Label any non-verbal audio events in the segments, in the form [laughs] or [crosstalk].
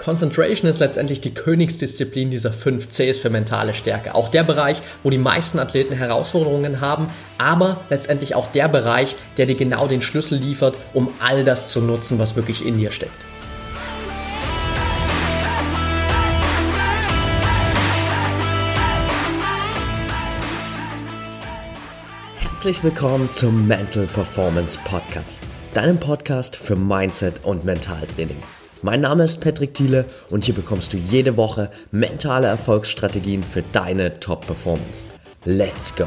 Concentration ist letztendlich die Königsdisziplin dieser 5 Cs für mentale Stärke. Auch der Bereich, wo die meisten Athleten Herausforderungen haben, aber letztendlich auch der Bereich, der dir genau den Schlüssel liefert, um all das zu nutzen, was wirklich in dir steckt. Herzlich willkommen zum Mental Performance Podcast, deinem Podcast für Mindset und Mentaltraining. Mein Name ist Patrick Thiele und hier bekommst du jede Woche mentale Erfolgsstrategien für deine Top-Performance. Let's go!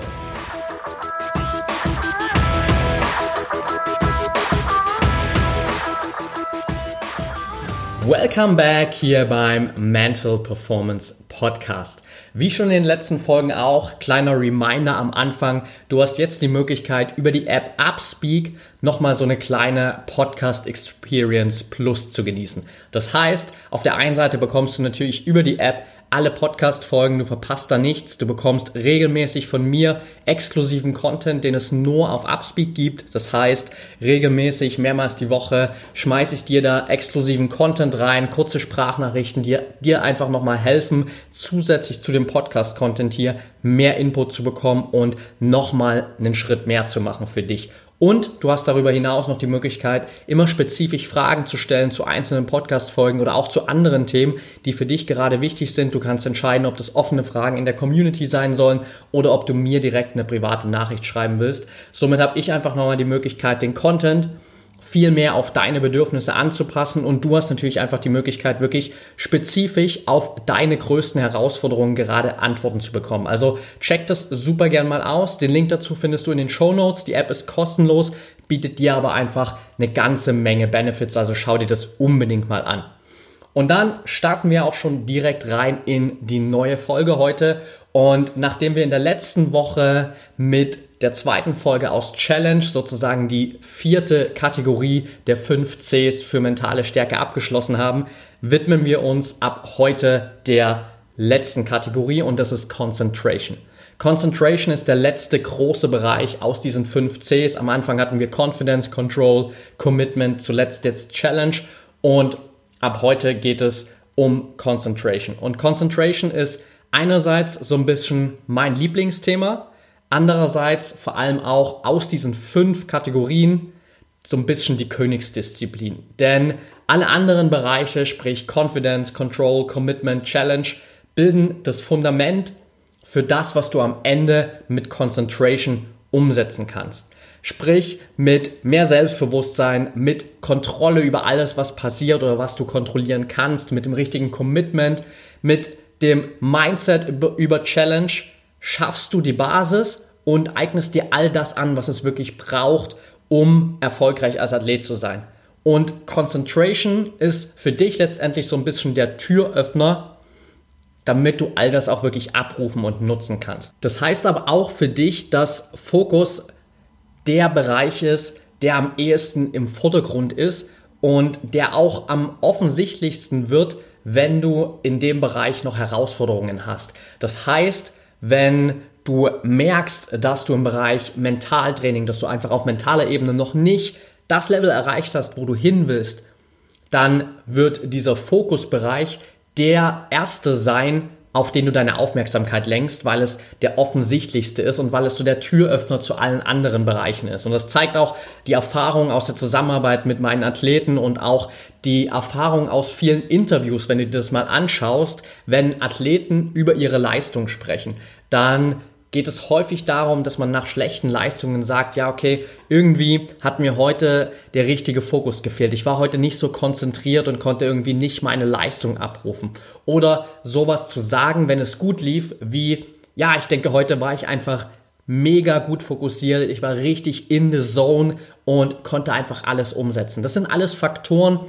Welcome back hier beim Mental Performance Podcast. Wie schon in den letzten Folgen auch, kleiner Reminder am Anfang, du hast jetzt die Möglichkeit über die App Upspeak nochmal so eine kleine Podcast Experience Plus zu genießen. Das heißt, auf der einen Seite bekommst du natürlich über die App alle Podcast-Folgen, du verpasst da nichts. Du bekommst regelmäßig von mir exklusiven Content, den es nur auf Upspeak gibt. Das heißt, regelmäßig, mehrmals die Woche, schmeiße ich dir da exklusiven Content rein, kurze Sprachnachrichten, die dir einfach nochmal helfen, zusätzlich zu dem Podcast-Content hier mehr Input zu bekommen und nochmal einen Schritt mehr zu machen für dich. Und du hast darüber hinaus noch die Möglichkeit, immer spezifisch Fragen zu stellen zu einzelnen Podcast-Folgen oder auch zu anderen Themen, die für dich gerade wichtig sind. Du kannst entscheiden, ob das offene Fragen in der Community sein sollen oder ob du mir direkt eine private Nachricht schreiben willst. Somit habe ich einfach nochmal die Möglichkeit, den Content viel mehr auf deine Bedürfnisse anzupassen und du hast natürlich einfach die Möglichkeit, wirklich spezifisch auf deine größten Herausforderungen gerade Antworten zu bekommen. Also check das super gern mal aus. Den Link dazu findest du in den Show Notes. Die App ist kostenlos, bietet dir aber einfach eine ganze Menge Benefits. Also schau dir das unbedingt mal an. Und dann starten wir auch schon direkt rein in die neue Folge heute. Und nachdem wir in der letzten Woche mit der zweiten Folge aus Challenge, sozusagen die vierte Kategorie der 5 Cs für mentale Stärke abgeschlossen haben, widmen wir uns ab heute der letzten Kategorie und das ist Concentration. Concentration ist der letzte große Bereich aus diesen 5 Cs. Am Anfang hatten wir Confidence, Control, Commitment, zuletzt jetzt Challenge und ab heute geht es um Concentration. Und Concentration ist einerseits so ein bisschen mein Lieblingsthema, Andererseits vor allem auch aus diesen fünf Kategorien so ein bisschen die Königsdisziplin. Denn alle anderen Bereiche, sprich Confidence, Control, Commitment, Challenge, bilden das Fundament für das, was du am Ende mit Concentration umsetzen kannst. Sprich mit mehr Selbstbewusstsein, mit Kontrolle über alles, was passiert oder was du kontrollieren kannst, mit dem richtigen Commitment, mit dem Mindset über, Challenge schaffst du die Basis und eignest dir all das an, was es wirklich braucht, um erfolgreich als Athlet zu sein. Und Concentration ist für dich letztendlich so ein bisschen der Türöffner, damit du all das auch wirklich abrufen und nutzen kannst. Das heißt aber auch für dich, dass Fokus der Bereich ist, der am ehesten im Vordergrund ist und der auch am offensichtlichsten wird, wenn du in dem Bereich noch Herausforderungen hast. Das heißt, wenn du merkst, dass du im Bereich Mentaltraining, dass du einfach auf mentaler Ebene noch nicht das Level erreicht hast, wo du hin willst, dann wird dieser Fokusbereich der erste sein, auf den du deine Aufmerksamkeit lenkst, weil es der offensichtlichste ist und weil es so der Türöffner zu allen anderen Bereichen ist. Und das zeigt auch die Erfahrung aus der Zusammenarbeit mit meinen Athleten und auch die Erfahrung aus vielen Interviews, wenn du dir das mal anschaust, wenn Athleten über ihre Leistung sprechen, dann geht es häufig darum, dass man nach schlechten Leistungen sagt, ja, okay, irgendwie hat mir heute der richtige Fokus gefehlt. Ich war heute nicht so konzentriert und konnte irgendwie nicht meine Leistung abrufen. Oder sowas zu sagen, wenn es gut lief, wie, ja, ich denke, heute war ich einfach mega gut fokussiert, ich war richtig in the zone und konnte einfach alles umsetzen. Das sind alles Faktoren,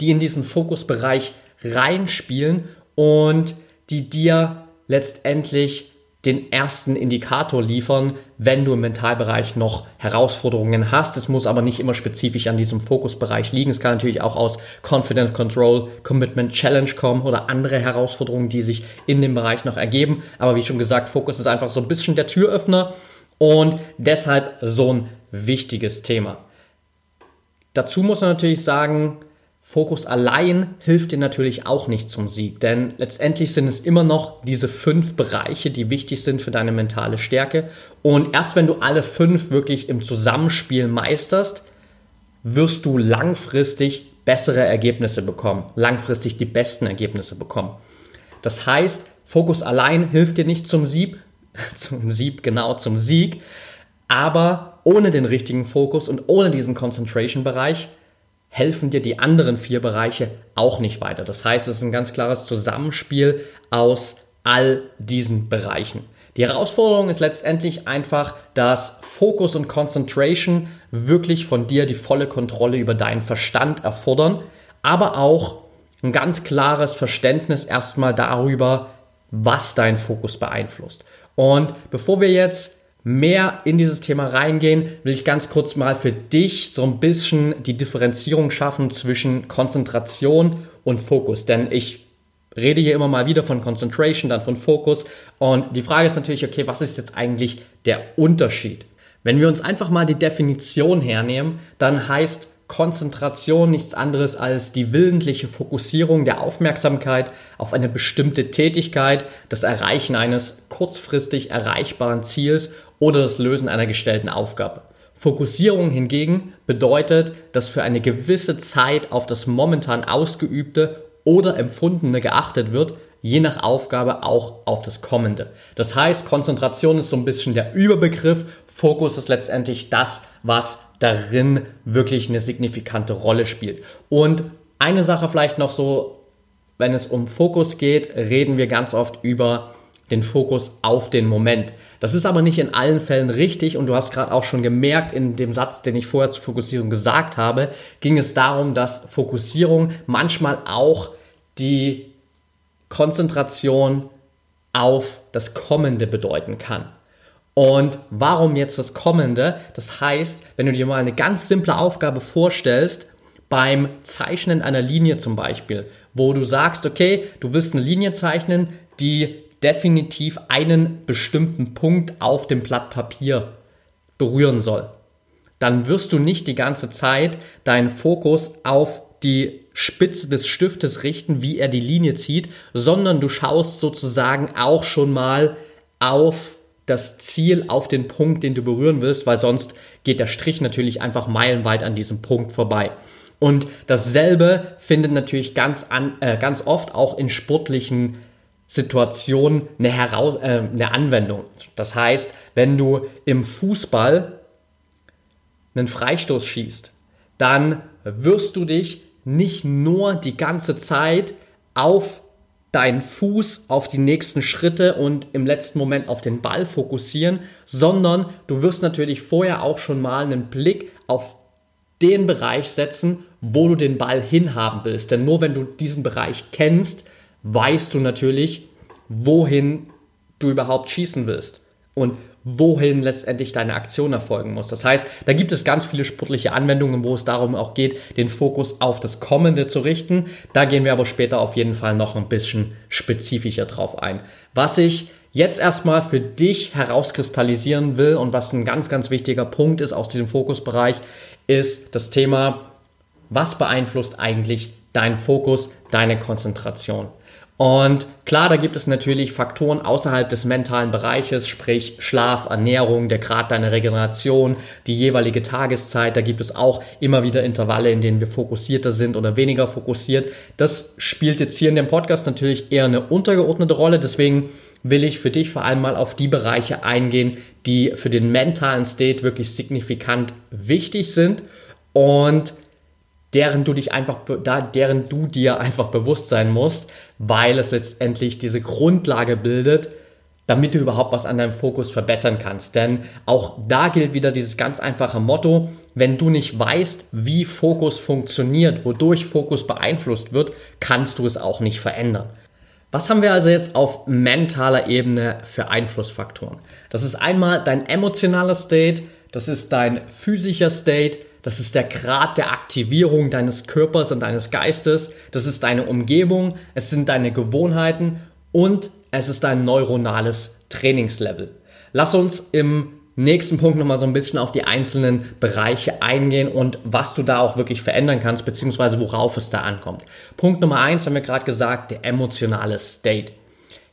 die in diesen Fokusbereich reinspielen und die dir letztendlich den ersten Indikator liefern, wenn du im Mentalbereich noch Herausforderungen hast. Es muss aber nicht immer spezifisch an diesem Fokusbereich liegen. Es kann natürlich auch aus Confidence Control, Commitment Challenge kommen oder andere Herausforderungen, die sich in dem Bereich noch ergeben. Aber wie schon gesagt, Fokus ist einfach so ein bisschen der Türöffner und deshalb so ein wichtiges Thema. Dazu muss man natürlich sagen, Fokus allein hilft dir natürlich auch nicht zum Sieg, denn letztendlich sind es immer noch diese fünf Bereiche, die wichtig sind für deine mentale Stärke. Und erst wenn du alle fünf wirklich im Zusammenspiel meisterst, wirst du langfristig bessere Ergebnisse bekommen, langfristig die besten Ergebnisse bekommen. Das heißt, Fokus allein hilft dir nicht zum Sieg, [laughs] zum Sieg, genau, zum Sieg, aber ohne den richtigen Fokus und ohne diesen Concentration-Bereich helfen dir die anderen vier Bereiche auch nicht weiter. Das heißt, es ist ein ganz klares Zusammenspiel aus all diesen Bereichen. Die Herausforderung ist letztendlich einfach, dass Fokus und Concentration wirklich von dir die volle Kontrolle über deinen Verstand erfordern, aber auch ein ganz klares Verständnis erstmal darüber, was dein Fokus beeinflusst. Und bevor wir jetzt mehr in dieses Thema reingehen, will ich ganz kurz mal für dich so ein bisschen die Differenzierung schaffen zwischen Konzentration und Fokus. Denn ich rede hier immer mal wieder von Concentration, dann von Fokus. Und die Frage ist natürlich, okay, was ist jetzt eigentlich der Unterschied? Wenn wir uns einfach mal die Definition hernehmen, dann heißt Konzentration nichts anderes als die willentliche Fokussierung der Aufmerksamkeit auf eine bestimmte Tätigkeit, das Erreichen eines kurzfristig erreichbaren Ziels oder das Lösen einer gestellten Aufgabe. Fokussierung hingegen bedeutet, dass für eine gewisse Zeit auf das momentan ausgeübte oder empfundene geachtet wird, je nach Aufgabe auch auf das kommende. Das heißt, Konzentration ist so ein bisschen der Überbegriff, Fokus ist letztendlich das, was darin wirklich eine signifikante Rolle spielt. Und eine Sache vielleicht noch so, wenn es um Fokus geht, reden wir ganz oft über den Fokus auf den Moment. Das ist aber nicht in allen Fällen richtig und du hast gerade auch schon gemerkt in dem Satz, den ich vorher zur Fokussierung gesagt habe, ging es darum, dass Fokussierung manchmal auch die Konzentration auf das Kommende bedeuten kann. Und warum jetzt das Kommende? Das heißt, wenn du dir mal eine ganz simple Aufgabe vorstellst, beim Zeichnen einer Linie zum Beispiel, wo du sagst, okay, du willst eine Linie zeichnen, die definitiv einen bestimmten Punkt auf dem Blatt Papier berühren soll, dann wirst du nicht die ganze Zeit deinen Fokus auf die Spitze des Stiftes richten, wie er die Linie zieht, sondern du schaust sozusagen auch schon mal auf das Ziel auf den Punkt, den du berühren willst, weil sonst geht der Strich natürlich einfach meilenweit an diesem Punkt vorbei. Und dasselbe findet natürlich ganz, an, äh, ganz oft auch in sportlichen Situationen eine, Heraus äh, eine Anwendung. Das heißt, wenn du im Fußball einen Freistoß schießt, dann wirst du dich nicht nur die ganze Zeit auf deinen Fuß auf die nächsten Schritte und im letzten Moment auf den Ball fokussieren, sondern du wirst natürlich vorher auch schon mal einen Blick auf den Bereich setzen, wo du den Ball hinhaben willst. Denn nur wenn du diesen Bereich kennst, weißt du natürlich, wohin du überhaupt schießen willst. Und wohin letztendlich deine Aktion erfolgen muss. Das heißt, da gibt es ganz viele sportliche Anwendungen, wo es darum auch geht, den Fokus auf das Kommende zu richten. Da gehen wir aber später auf jeden Fall noch ein bisschen spezifischer drauf ein. Was ich jetzt erstmal für dich herauskristallisieren will und was ein ganz, ganz wichtiger Punkt ist aus diesem Fokusbereich, ist das Thema, was beeinflusst eigentlich dein Fokus, deine Konzentration? Und klar, da gibt es natürlich Faktoren außerhalb des mentalen Bereiches, sprich Schlaf, Ernährung, der Grad deiner Regeneration, die jeweilige Tageszeit. Da gibt es auch immer wieder Intervalle, in denen wir fokussierter sind oder weniger fokussiert. Das spielt jetzt hier in dem Podcast natürlich eher eine untergeordnete Rolle. Deswegen will ich für dich vor allem mal auf die Bereiche eingehen, die für den mentalen State wirklich signifikant wichtig sind. Und deren du dich einfach, deren du dir einfach bewusst sein musst, weil es letztendlich diese Grundlage bildet, damit du überhaupt was an deinem Fokus verbessern kannst. Denn auch da gilt wieder dieses ganz einfache Motto, wenn du nicht weißt, wie Fokus funktioniert, wodurch Fokus beeinflusst wird, kannst du es auch nicht verändern. Was haben wir also jetzt auf mentaler Ebene für Einflussfaktoren? Das ist einmal dein emotionaler State, das ist dein physischer State, das ist der Grad der Aktivierung deines Körpers und deines Geistes. Das ist deine Umgebung. Es sind deine Gewohnheiten und es ist dein neuronales Trainingslevel. Lass uns im nächsten Punkt nochmal so ein bisschen auf die einzelnen Bereiche eingehen und was du da auch wirklich verändern kannst, beziehungsweise worauf es da ankommt. Punkt Nummer eins haben wir gerade gesagt, der emotionale State.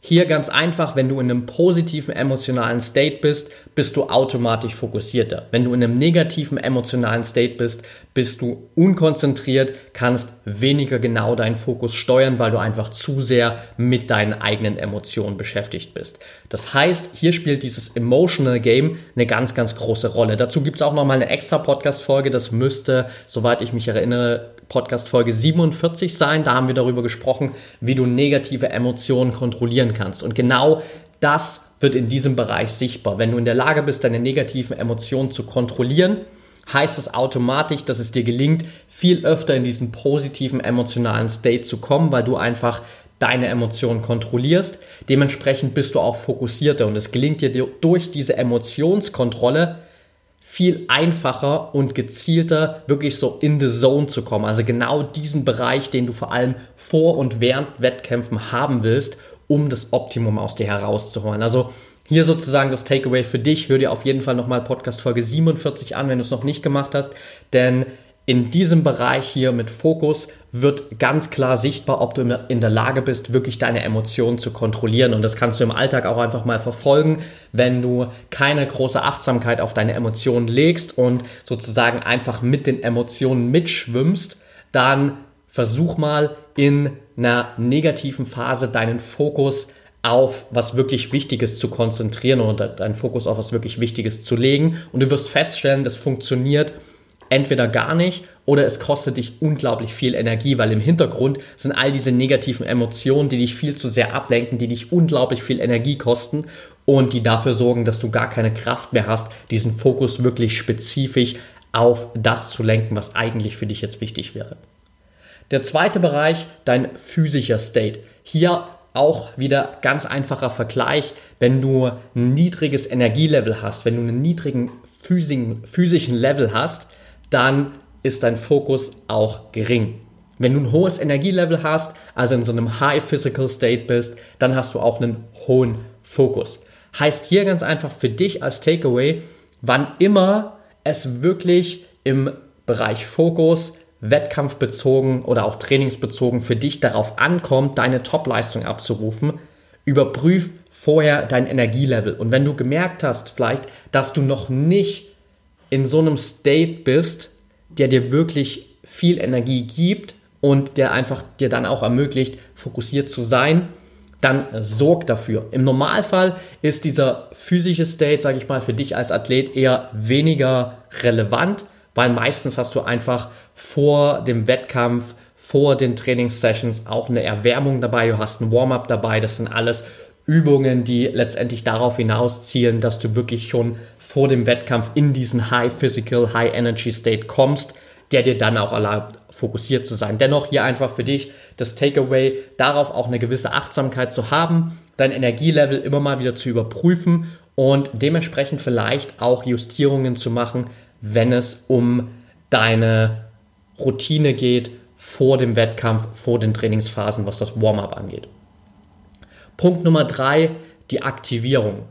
Hier ganz einfach, wenn du in einem positiven emotionalen State bist, bist du automatisch fokussierter. Wenn du in einem negativen emotionalen State bist, bist du unkonzentriert, kannst weniger genau deinen Fokus steuern, weil du einfach zu sehr mit deinen eigenen Emotionen beschäftigt bist. Das heißt, hier spielt dieses Emotional Game eine ganz, ganz große Rolle. Dazu gibt es auch nochmal eine extra Podcast-Folge. Das müsste, soweit ich mich erinnere, Podcast-Folge 47 sein. Da haben wir darüber gesprochen, wie du negative Emotionen kontrollieren kannst. Und genau das wird in diesem Bereich sichtbar. Wenn du in der Lage bist, deine negativen Emotionen zu kontrollieren, heißt das automatisch, dass es dir gelingt, viel öfter in diesen positiven emotionalen State zu kommen, weil du einfach deine Emotionen kontrollierst. Dementsprechend bist du auch fokussierter und es gelingt dir durch diese Emotionskontrolle viel einfacher und gezielter wirklich so in the zone zu kommen. Also genau diesen Bereich, den du vor allem vor und während Wettkämpfen haben willst, um das Optimum aus dir herauszuholen. Also hier sozusagen das Takeaway für dich. Hör dir auf jeden Fall nochmal Podcast Folge 47 an, wenn du es noch nicht gemacht hast. Denn in diesem Bereich hier mit Fokus wird ganz klar sichtbar, ob du in der Lage bist, wirklich deine Emotionen zu kontrollieren. Und das kannst du im Alltag auch einfach mal verfolgen, wenn du keine große Achtsamkeit auf deine Emotionen legst und sozusagen einfach mit den Emotionen mitschwimmst, dann versuch mal in einer negativen Phase deinen Fokus auf was wirklich Wichtiges zu konzentrieren oder deinen Fokus auf was wirklich Wichtiges zu legen. Und du wirst feststellen, das funktioniert entweder gar nicht oder es kostet dich unglaublich viel Energie, weil im Hintergrund sind all diese negativen Emotionen, die dich viel zu sehr ablenken, die dich unglaublich viel Energie kosten und die dafür sorgen, dass du gar keine Kraft mehr hast, diesen Fokus wirklich spezifisch auf das zu lenken, was eigentlich für dich jetzt wichtig wäre. Der zweite Bereich, dein physischer State. Hier auch wieder ganz einfacher Vergleich, wenn du ein niedriges Energielevel hast, wenn du einen niedrigen physischen Level hast, dann ist dein Fokus auch gering. Wenn du ein hohes Energielevel hast, also in so einem High Physical State bist, dann hast du auch einen hohen Fokus. Heißt hier ganz einfach für dich als Takeaway, wann immer es wirklich im Bereich Fokus, wettkampfbezogen oder auch trainingsbezogen für dich darauf ankommt, deine Topleistung abzurufen, überprüf vorher dein Energielevel. Und wenn du gemerkt hast, vielleicht, dass du noch nicht in so einem State bist, der dir wirklich viel Energie gibt und der einfach dir dann auch ermöglicht, fokussiert zu sein, dann sorg dafür. Im Normalfall ist dieser physische State, sage ich mal, für dich als Athlet eher weniger relevant, weil meistens hast du einfach vor dem Wettkampf, vor den Trainingssessions auch eine Erwärmung dabei, du hast ein Warm-up dabei, das sind alles Übungen, die letztendlich darauf hinauszielen, dass du wirklich schon vor dem Wettkampf in diesen High Physical, High Energy State kommst, der dir dann auch erlaubt, fokussiert zu sein. Dennoch hier einfach für dich das Takeaway, darauf auch eine gewisse Achtsamkeit zu haben, dein Energielevel immer mal wieder zu überprüfen und dementsprechend vielleicht auch Justierungen zu machen, wenn es um deine Routine geht vor dem Wettkampf, vor den Trainingsphasen, was das Warm-up angeht. Punkt Nummer drei, die Aktivierung.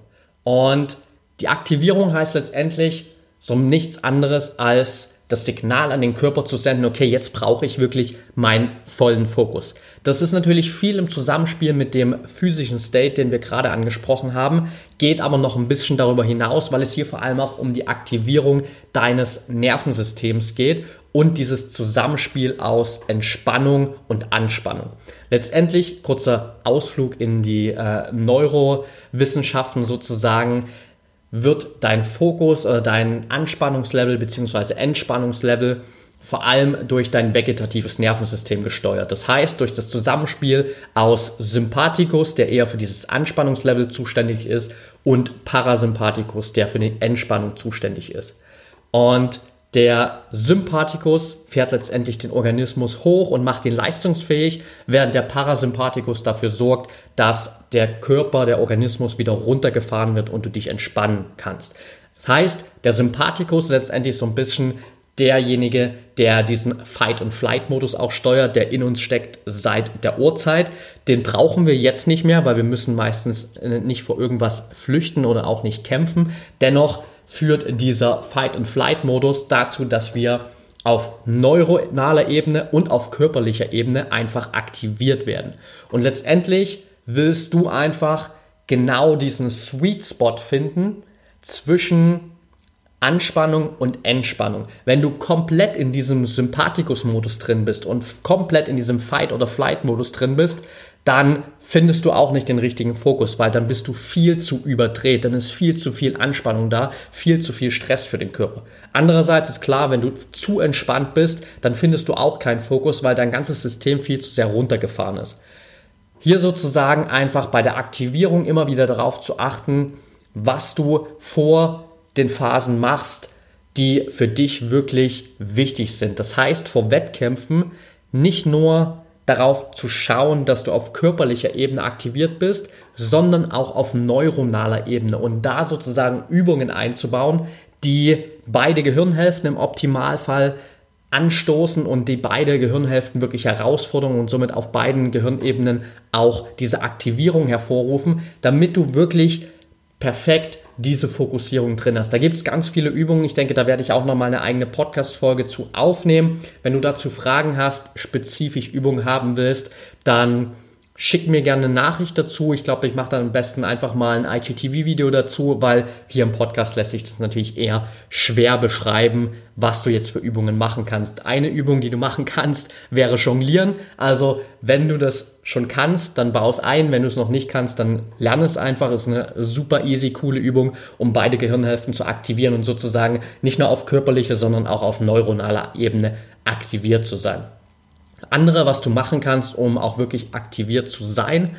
Und die Aktivierung heißt letztendlich so nichts anderes als das Signal an den Körper zu senden, okay, jetzt brauche ich wirklich meinen vollen Fokus. Das ist natürlich viel im Zusammenspiel mit dem physischen State, den wir gerade angesprochen haben, geht aber noch ein bisschen darüber hinaus, weil es hier vor allem auch um die Aktivierung deines Nervensystems geht und dieses Zusammenspiel aus Entspannung und Anspannung. Letztendlich, kurzer Ausflug in die äh, Neurowissenschaften sozusagen, wird dein Fokus oder dein Anspannungslevel bzw. Entspannungslevel vor allem durch dein vegetatives Nervensystem gesteuert. Das heißt, durch das Zusammenspiel aus Sympathikus, der eher für dieses Anspannungslevel zuständig ist, und Parasympathikus, der für die Entspannung zuständig ist. Und der Sympathikus fährt letztendlich den Organismus hoch und macht ihn leistungsfähig, während der Parasympathikus dafür sorgt, dass der Körper, der Organismus wieder runtergefahren wird und du dich entspannen kannst. Das heißt, der Sympathikus ist letztendlich so ein bisschen derjenige, der diesen Fight- und Flight-Modus auch steuert, der in uns steckt seit der Urzeit. Den brauchen wir jetzt nicht mehr, weil wir müssen meistens äh, nicht vor irgendwas flüchten oder auch nicht kämpfen. Dennoch führt dieser Fight-and-Flight-Modus dazu, dass wir auf neuronaler Ebene und auf körperlicher Ebene einfach aktiviert werden. Und letztendlich willst du einfach genau diesen Sweet Spot finden zwischen Anspannung und Entspannung. Wenn du komplett in diesem Sympathikus-Modus drin bist und komplett in diesem Fight- oder Flight-Modus drin bist, dann findest du auch nicht den richtigen Fokus, weil dann bist du viel zu überdreht, dann ist viel zu viel Anspannung da, viel zu viel Stress für den Körper. Andererseits ist klar, wenn du zu entspannt bist, dann findest du auch keinen Fokus, weil dein ganzes System viel zu sehr runtergefahren ist. Hier sozusagen einfach bei der Aktivierung immer wieder darauf zu achten, was du vor den Phasen machst, die für dich wirklich wichtig sind. Das heißt, vor Wettkämpfen nicht nur darauf zu schauen, dass du auf körperlicher Ebene aktiviert bist, sondern auch auf neuronaler Ebene und da sozusagen Übungen einzubauen, die beide Gehirnhälften im Optimalfall anstoßen und die beide Gehirnhälften wirklich herausfordern und somit auf beiden Gehirnebenen auch diese Aktivierung hervorrufen, damit du wirklich perfekt diese Fokussierung drin hast. Da gibt es ganz viele Übungen. Ich denke, da werde ich auch nochmal eine eigene Podcast-Folge zu aufnehmen. Wenn du dazu Fragen hast, spezifisch Übungen haben willst, dann Schick mir gerne eine Nachricht dazu. Ich glaube, ich mache dann am besten einfach mal ein IGTV-Video dazu, weil hier im Podcast lässt sich das natürlich eher schwer beschreiben, was du jetzt für Übungen machen kannst. Eine Übung, die du machen kannst, wäre Jonglieren. Also, wenn du das schon kannst, dann baue es ein. Wenn du es noch nicht kannst, dann lerne es einfach. Ist eine super easy, coole Übung, um beide Gehirnhälften zu aktivieren und sozusagen nicht nur auf körperlicher, sondern auch auf neuronaler Ebene aktiviert zu sein. Andere, was du machen kannst, um auch wirklich aktiviert zu sein,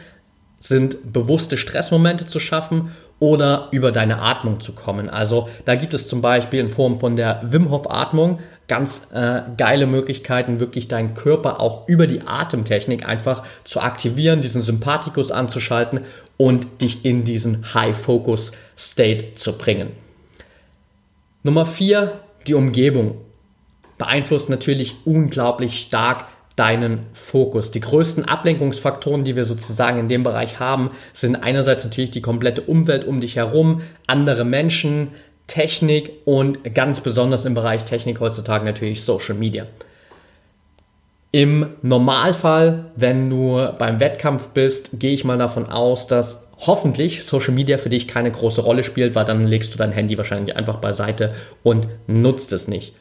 sind bewusste Stressmomente zu schaffen oder über deine Atmung zu kommen. Also da gibt es zum Beispiel in Form von der Wim Hof Atmung ganz äh, geile Möglichkeiten, wirklich deinen Körper auch über die Atemtechnik einfach zu aktivieren, diesen Sympathikus anzuschalten und dich in diesen High Focus State zu bringen. Nummer vier, die Umgebung beeinflusst natürlich unglaublich stark deinen Fokus. Die größten Ablenkungsfaktoren, die wir sozusagen in dem Bereich haben, sind einerseits natürlich die komplette Umwelt um dich herum, andere Menschen, Technik und ganz besonders im Bereich Technik heutzutage natürlich Social Media. Im Normalfall, wenn du beim Wettkampf bist, gehe ich mal davon aus, dass hoffentlich Social Media für dich keine große Rolle spielt, weil dann legst du dein Handy wahrscheinlich einfach beiseite und nutzt es nicht.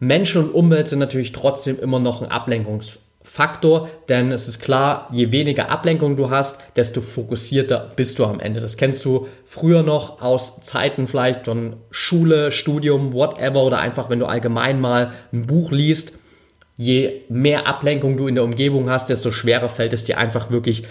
Menschen und Umwelt sind natürlich trotzdem immer noch ein Ablenkungsfaktor, denn es ist klar, je weniger Ablenkung du hast, desto fokussierter bist du am Ende. Das kennst du früher noch aus Zeiten vielleicht von Schule, Studium, whatever oder einfach, wenn du allgemein mal ein Buch liest. Je mehr Ablenkung du in der Umgebung hast, desto schwerer fällt es dir einfach wirklich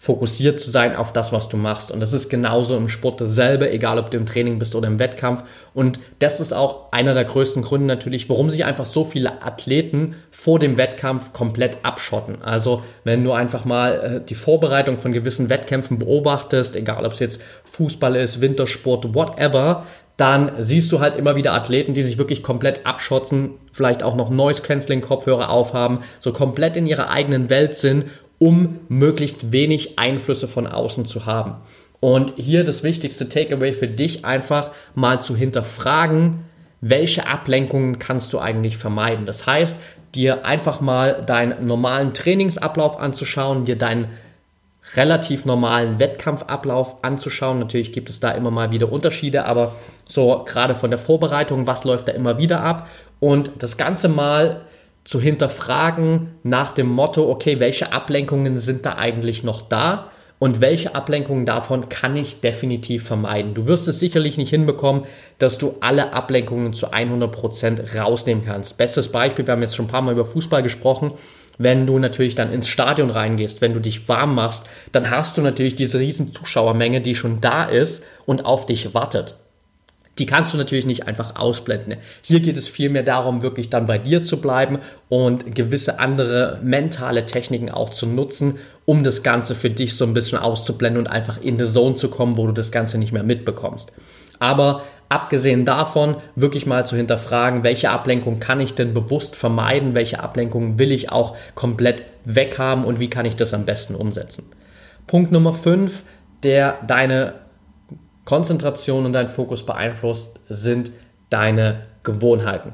fokussiert zu sein auf das, was du machst. Und das ist genauso im Sport dasselbe, egal ob du im Training bist oder im Wettkampf. Und das ist auch einer der größten Gründe natürlich, warum sich einfach so viele Athleten vor dem Wettkampf komplett abschotten. Also wenn du einfach mal äh, die Vorbereitung von gewissen Wettkämpfen beobachtest, egal ob es jetzt Fußball ist, Wintersport, whatever, dann siehst du halt immer wieder Athleten, die sich wirklich komplett abschotten, vielleicht auch noch Noise Cancelling Kopfhörer aufhaben, so komplett in ihrer eigenen Welt sind um möglichst wenig Einflüsse von außen zu haben. Und hier das wichtigste Takeaway für dich einfach mal zu hinterfragen, welche Ablenkungen kannst du eigentlich vermeiden. Das heißt, dir einfach mal deinen normalen Trainingsablauf anzuschauen, dir deinen relativ normalen Wettkampfablauf anzuschauen. Natürlich gibt es da immer mal wieder Unterschiede, aber so gerade von der Vorbereitung, was läuft da immer wieder ab und das Ganze mal zu hinterfragen nach dem Motto, okay, welche Ablenkungen sind da eigentlich noch da und welche Ablenkungen davon kann ich definitiv vermeiden. Du wirst es sicherlich nicht hinbekommen, dass du alle Ablenkungen zu 100% rausnehmen kannst. Bestes Beispiel, wir haben jetzt schon ein paar Mal über Fußball gesprochen, wenn du natürlich dann ins Stadion reingehst, wenn du dich warm machst, dann hast du natürlich diese riesen Zuschauermenge, die schon da ist und auf dich wartet die kannst du natürlich nicht einfach ausblenden. Hier geht es vielmehr darum, wirklich dann bei dir zu bleiben und gewisse andere mentale Techniken auch zu nutzen, um das Ganze für dich so ein bisschen auszublenden und einfach in die Zone zu kommen, wo du das Ganze nicht mehr mitbekommst. Aber abgesehen davon, wirklich mal zu hinterfragen, welche Ablenkung kann ich denn bewusst vermeiden, welche Ablenkung will ich auch komplett weghaben und wie kann ich das am besten umsetzen. Punkt Nummer 5, der deine Konzentration und dein Fokus beeinflusst, sind deine Gewohnheiten.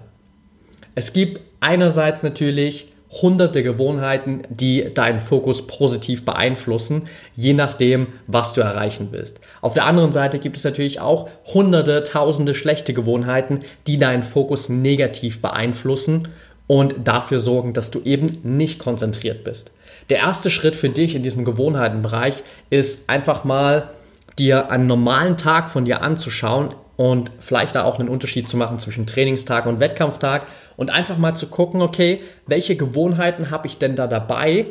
Es gibt einerseits natürlich hunderte Gewohnheiten, die deinen Fokus positiv beeinflussen, je nachdem, was du erreichen willst. Auf der anderen Seite gibt es natürlich auch hunderte, tausende schlechte Gewohnheiten, die deinen Fokus negativ beeinflussen und dafür sorgen, dass du eben nicht konzentriert bist. Der erste Schritt für dich in diesem Gewohnheitenbereich ist einfach mal dir einen normalen Tag von dir anzuschauen und vielleicht da auch einen Unterschied zu machen zwischen Trainingstag und Wettkampftag und einfach mal zu gucken, okay, welche Gewohnheiten habe ich denn da dabei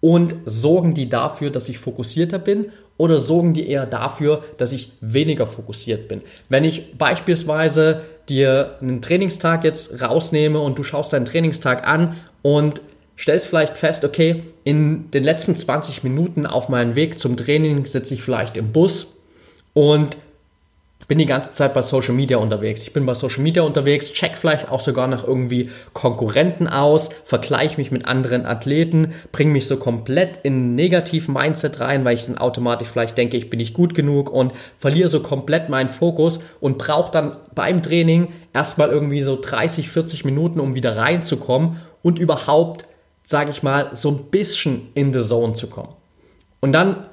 und sorgen die dafür, dass ich fokussierter bin oder sorgen die eher dafür, dass ich weniger fokussiert bin? Wenn ich beispielsweise dir einen Trainingstag jetzt rausnehme und du schaust deinen Trainingstag an und stellst vielleicht fest, okay, in den letzten 20 Minuten auf meinem Weg zum Training sitze ich vielleicht im Bus und bin die ganze Zeit bei Social Media unterwegs. Ich bin bei Social Media unterwegs, check vielleicht auch sogar nach irgendwie Konkurrenten aus, vergleiche mich mit anderen Athleten, bringe mich so komplett in negativen Mindset rein, weil ich dann automatisch vielleicht denke, ich bin nicht gut genug und verliere so komplett meinen Fokus und brauche dann beim Training erstmal irgendwie so 30, 40 Minuten, um wieder reinzukommen und überhaupt, sage ich mal, so ein bisschen in the Zone zu kommen. Und dann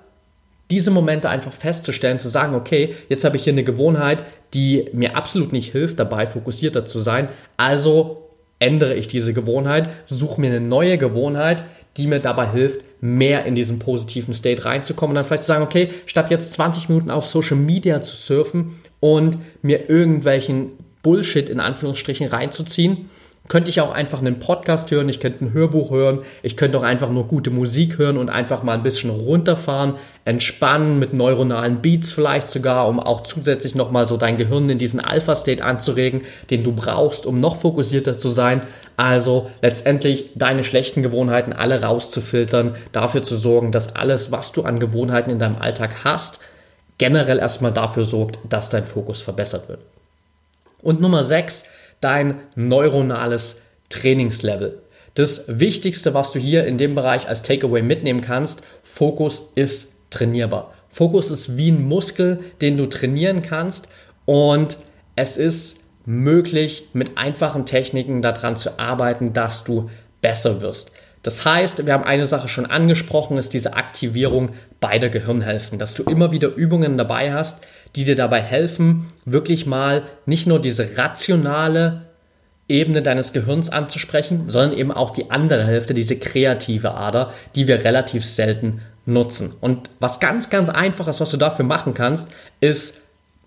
diese Momente einfach festzustellen, zu sagen, okay, jetzt habe ich hier eine Gewohnheit, die mir absolut nicht hilft, dabei fokussierter zu sein. Also ändere ich diese Gewohnheit, suche mir eine neue Gewohnheit, die mir dabei hilft, mehr in diesen positiven State reinzukommen und dann vielleicht zu sagen, okay, statt jetzt 20 Minuten auf Social Media zu surfen und mir irgendwelchen Bullshit in Anführungsstrichen reinzuziehen, könnte ich auch einfach einen Podcast hören, ich könnte ein Hörbuch hören, ich könnte auch einfach nur gute Musik hören und einfach mal ein bisschen runterfahren, entspannen mit neuronalen Beats vielleicht sogar, um auch zusätzlich nochmal so dein Gehirn in diesen Alpha-State anzuregen, den du brauchst, um noch fokussierter zu sein. Also letztendlich deine schlechten Gewohnheiten alle rauszufiltern, dafür zu sorgen, dass alles, was du an Gewohnheiten in deinem Alltag hast, generell erstmal dafür sorgt, dass dein Fokus verbessert wird. Und Nummer 6, dein neuronales Trainingslevel. Das Wichtigste, was du hier in dem Bereich als Takeaway mitnehmen kannst, Fokus ist trainierbar. Fokus ist wie ein Muskel, den du trainieren kannst und es ist möglich, mit einfachen Techniken daran zu arbeiten, dass du besser wirst. Das heißt, wir haben eine Sache schon angesprochen, ist diese Aktivierung beider Gehirnhälften, dass du immer wieder Übungen dabei hast, die dir dabei helfen, wirklich mal nicht nur diese rationale Ebene deines Gehirns anzusprechen, sondern eben auch die andere Hälfte, diese kreative Ader, die wir relativ selten nutzen. Und was ganz, ganz einfaches, was du dafür machen kannst, ist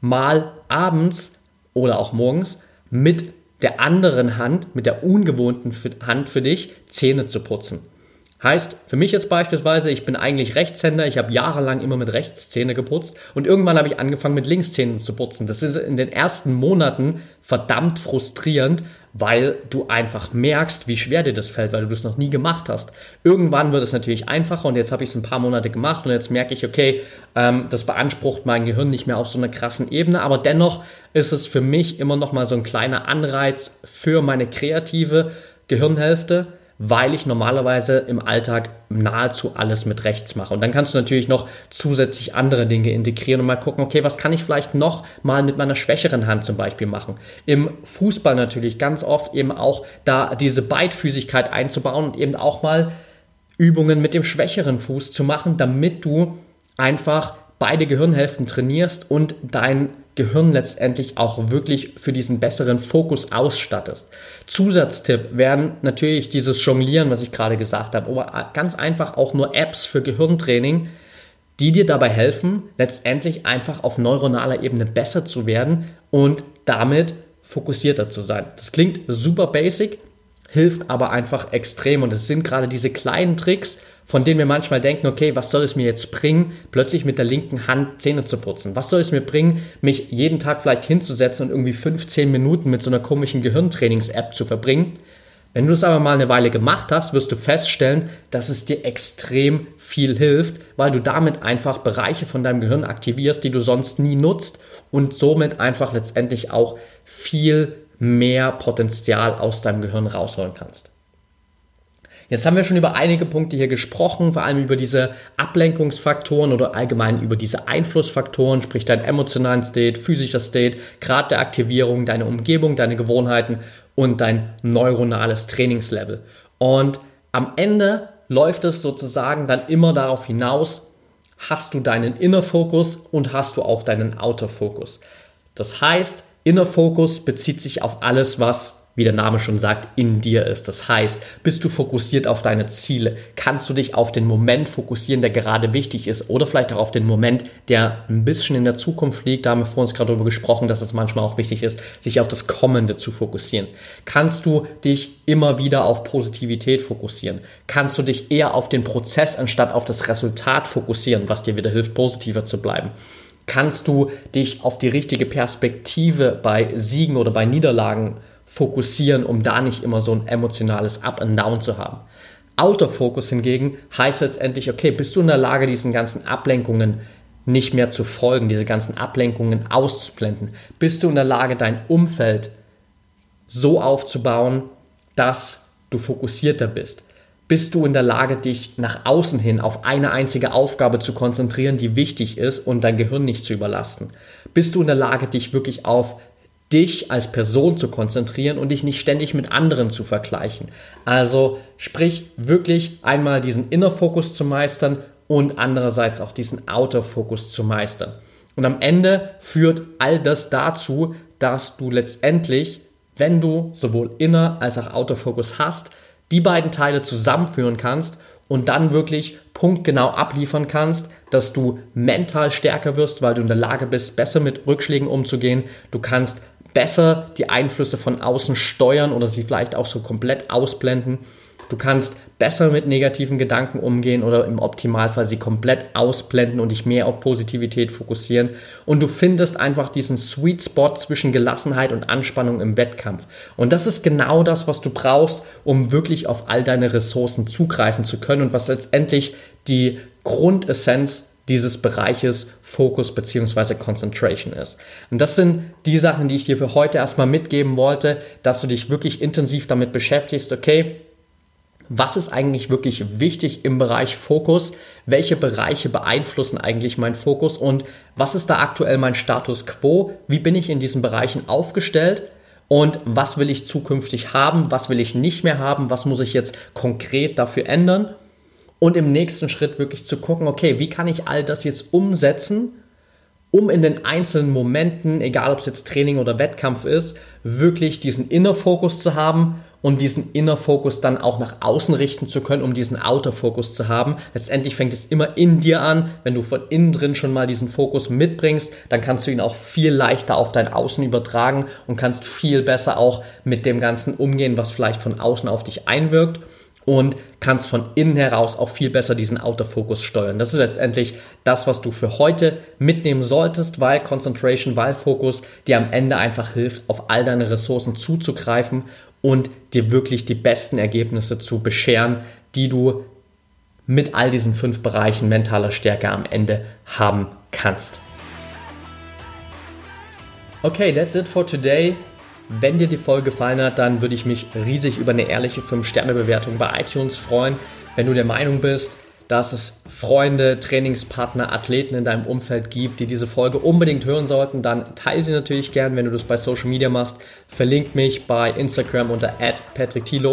mal abends oder auch morgens mit der anderen Hand, mit der ungewohnten Hand für dich, Zähne zu putzen. Heißt, für mich jetzt beispielsweise, ich bin eigentlich Rechtshänder, ich habe jahrelang immer mit Rechtszähne geputzt und irgendwann habe ich angefangen mit Linkszähnen zu putzen. Das ist in den ersten Monaten verdammt frustrierend, weil du einfach merkst, wie schwer dir das fällt, weil du das noch nie gemacht hast. Irgendwann wird es natürlich einfacher und jetzt habe ich es ein paar Monate gemacht und jetzt merke ich, okay, ähm, das beansprucht mein Gehirn nicht mehr auf so einer krassen Ebene, aber dennoch ist es für mich immer noch mal so ein kleiner Anreiz für meine kreative Gehirnhälfte, weil ich normalerweise im Alltag nahezu alles mit rechts mache. Und dann kannst du natürlich noch zusätzlich andere Dinge integrieren und mal gucken, okay, was kann ich vielleicht noch mal mit meiner schwächeren Hand zum Beispiel machen. Im Fußball natürlich ganz oft eben auch da diese Beidfüßigkeit einzubauen und eben auch mal Übungen mit dem schwächeren Fuß zu machen, damit du einfach beide Gehirnhälften trainierst und dein Gehirn letztendlich auch wirklich für diesen besseren Fokus ausstattest. Zusatztipp wären natürlich dieses Jonglieren, was ich gerade gesagt habe, aber ganz einfach auch nur Apps für Gehirntraining, die dir dabei helfen, letztendlich einfach auf neuronaler Ebene besser zu werden und damit fokussierter zu sein. Das klingt super basic, hilft aber einfach extrem und es sind gerade diese kleinen Tricks, von denen wir manchmal denken, okay, was soll es mir jetzt bringen, plötzlich mit der linken Hand Zähne zu putzen? Was soll es mir bringen, mich jeden Tag vielleicht hinzusetzen und irgendwie 15 Minuten mit so einer komischen Gehirntrainings-App zu verbringen? Wenn du es aber mal eine Weile gemacht hast, wirst du feststellen, dass es dir extrem viel hilft, weil du damit einfach Bereiche von deinem Gehirn aktivierst, die du sonst nie nutzt und somit einfach letztendlich auch viel mehr Potenzial aus deinem Gehirn rausholen kannst. Jetzt haben wir schon über einige Punkte hier gesprochen, vor allem über diese Ablenkungsfaktoren oder allgemein über diese Einflussfaktoren, sprich dein emotionalen State, physischer State, Grad der Aktivierung, deine Umgebung, deine Gewohnheiten und dein neuronales Trainingslevel. Und am Ende läuft es sozusagen dann immer darauf hinaus, hast du deinen Inner Fokus und hast du auch deinen Outer Fokus. Das heißt, Inner Fokus bezieht sich auf alles, was wie der Name schon sagt, in dir ist. Das heißt, bist du fokussiert auf deine Ziele? Kannst du dich auf den Moment fokussieren, der gerade wichtig ist? Oder vielleicht auch auf den Moment, der ein bisschen in der Zukunft liegt? Da haben wir vor uns gerade darüber gesprochen, dass es manchmal auch wichtig ist, sich auf das Kommende zu fokussieren. Kannst du dich immer wieder auf Positivität fokussieren? Kannst du dich eher auf den Prozess anstatt auf das Resultat fokussieren, was dir wieder hilft, positiver zu bleiben? Kannst du dich auf die richtige Perspektive bei Siegen oder bei Niederlagen fokussieren? Fokussieren, um da nicht immer so ein emotionales Up and Down zu haben. Autofokus hingegen heißt letztendlich, okay, bist du in der Lage, diesen ganzen Ablenkungen nicht mehr zu folgen, diese ganzen Ablenkungen auszublenden? Bist du in der Lage, dein Umfeld so aufzubauen, dass du fokussierter bist? Bist du in der Lage, dich nach außen hin auf eine einzige Aufgabe zu konzentrieren, die wichtig ist und dein Gehirn nicht zu überlasten? Bist du in der Lage, dich wirklich auf dich als Person zu konzentrieren und dich nicht ständig mit anderen zu vergleichen. Also sprich wirklich einmal diesen Inner Fokus zu meistern und andererseits auch diesen Outer Fokus zu meistern. Und am Ende führt all das dazu, dass du letztendlich, wenn du sowohl Inner als auch Outer Fokus hast, die beiden Teile zusammenführen kannst und dann wirklich punktgenau abliefern kannst, dass du mental stärker wirst, weil du in der Lage bist, besser mit Rückschlägen umzugehen. Du kannst besser die Einflüsse von außen steuern oder sie vielleicht auch so komplett ausblenden. Du kannst besser mit negativen Gedanken umgehen oder im Optimalfall sie komplett ausblenden und dich mehr auf Positivität fokussieren. Und du findest einfach diesen Sweet Spot zwischen Gelassenheit und Anspannung im Wettkampf. Und das ist genau das, was du brauchst, um wirklich auf all deine Ressourcen zugreifen zu können und was letztendlich die Grundessenz dieses Bereiches Focus bzw. Concentration ist. Und das sind die Sachen, die ich dir für heute erstmal mitgeben wollte, dass du dich wirklich intensiv damit beschäftigst, okay, was ist eigentlich wirklich wichtig im Bereich Fokus? Welche Bereiche beeinflussen eigentlich meinen Fokus? Und was ist da aktuell mein Status quo? Wie bin ich in diesen Bereichen aufgestellt? Und was will ich zukünftig haben? Was will ich nicht mehr haben? Was muss ich jetzt konkret dafür ändern? Und im nächsten Schritt wirklich zu gucken, okay, wie kann ich all das jetzt umsetzen, um in den einzelnen Momenten, egal ob es jetzt Training oder Wettkampf ist, wirklich diesen Inner Fokus zu haben und diesen Inner Fokus dann auch nach außen richten zu können, um diesen Outer Fokus zu haben. Letztendlich fängt es immer in dir an. Wenn du von innen drin schon mal diesen Fokus mitbringst, dann kannst du ihn auch viel leichter auf dein Außen übertragen und kannst viel besser auch mit dem Ganzen umgehen, was vielleicht von außen auf dich einwirkt und kannst von innen heraus auch viel besser diesen Autofokus steuern. Das ist letztendlich das, was du für heute mitnehmen solltest, weil Concentration, weil Fokus dir am Ende einfach hilft, auf all deine Ressourcen zuzugreifen und dir wirklich die besten Ergebnisse zu bescheren, die du mit all diesen fünf Bereichen mentaler Stärke am Ende haben kannst. Okay, that's it for today. Wenn dir die Folge gefallen hat, dann würde ich mich riesig über eine ehrliche 5-Sterne-Bewertung bei iTunes freuen. Wenn du der Meinung bist, dass es Freunde, Trainingspartner, Athleten in deinem Umfeld gibt, die diese Folge unbedingt hören sollten, dann teile sie natürlich gern, wenn du das bei Social Media machst. Verlink mich bei Instagram unter patrickthiele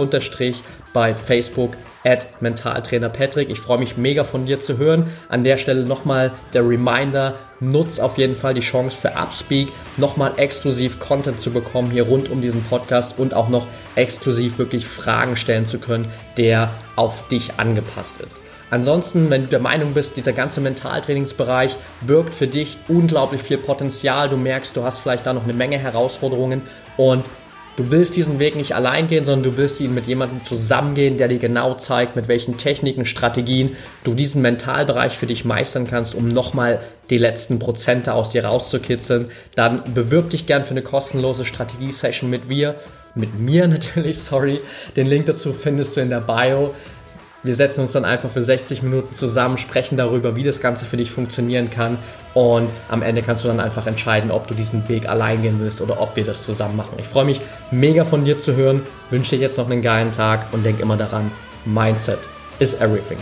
bei Facebook at mentaltrainerpatrick. Ich freue mich mega von dir zu hören. An der Stelle nochmal der Reminder, nutz auf jeden Fall die Chance für Upspeak, nochmal exklusiv Content zu bekommen hier rund um diesen Podcast und auch noch exklusiv wirklich Fragen stellen zu können, der auf dich angepasst ist. Ansonsten, wenn du der Meinung bist, dieser ganze Mentaltrainingsbereich birgt für dich unglaublich viel Potenzial, du merkst, du hast vielleicht da noch eine Menge Herausforderungen und Du willst diesen Weg nicht allein gehen, sondern du willst ihn mit jemandem zusammengehen, der dir genau zeigt, mit welchen Techniken, Strategien du diesen Mentalbereich für dich meistern kannst, um nochmal die letzten Prozente aus dir rauszukitzeln. Dann bewirb dich gern für eine kostenlose Strategie-Session mit mir. Mit mir [laughs] natürlich, sorry. Den Link dazu findest du in der Bio. Wir setzen uns dann einfach für 60 Minuten zusammen, sprechen darüber, wie das Ganze für dich funktionieren kann und am Ende kannst du dann einfach entscheiden, ob du diesen Weg allein gehen willst oder ob wir das zusammen machen. Ich freue mich mega von dir zu hören, wünsche dir jetzt noch einen geilen Tag und denk immer daran, Mindset is everything.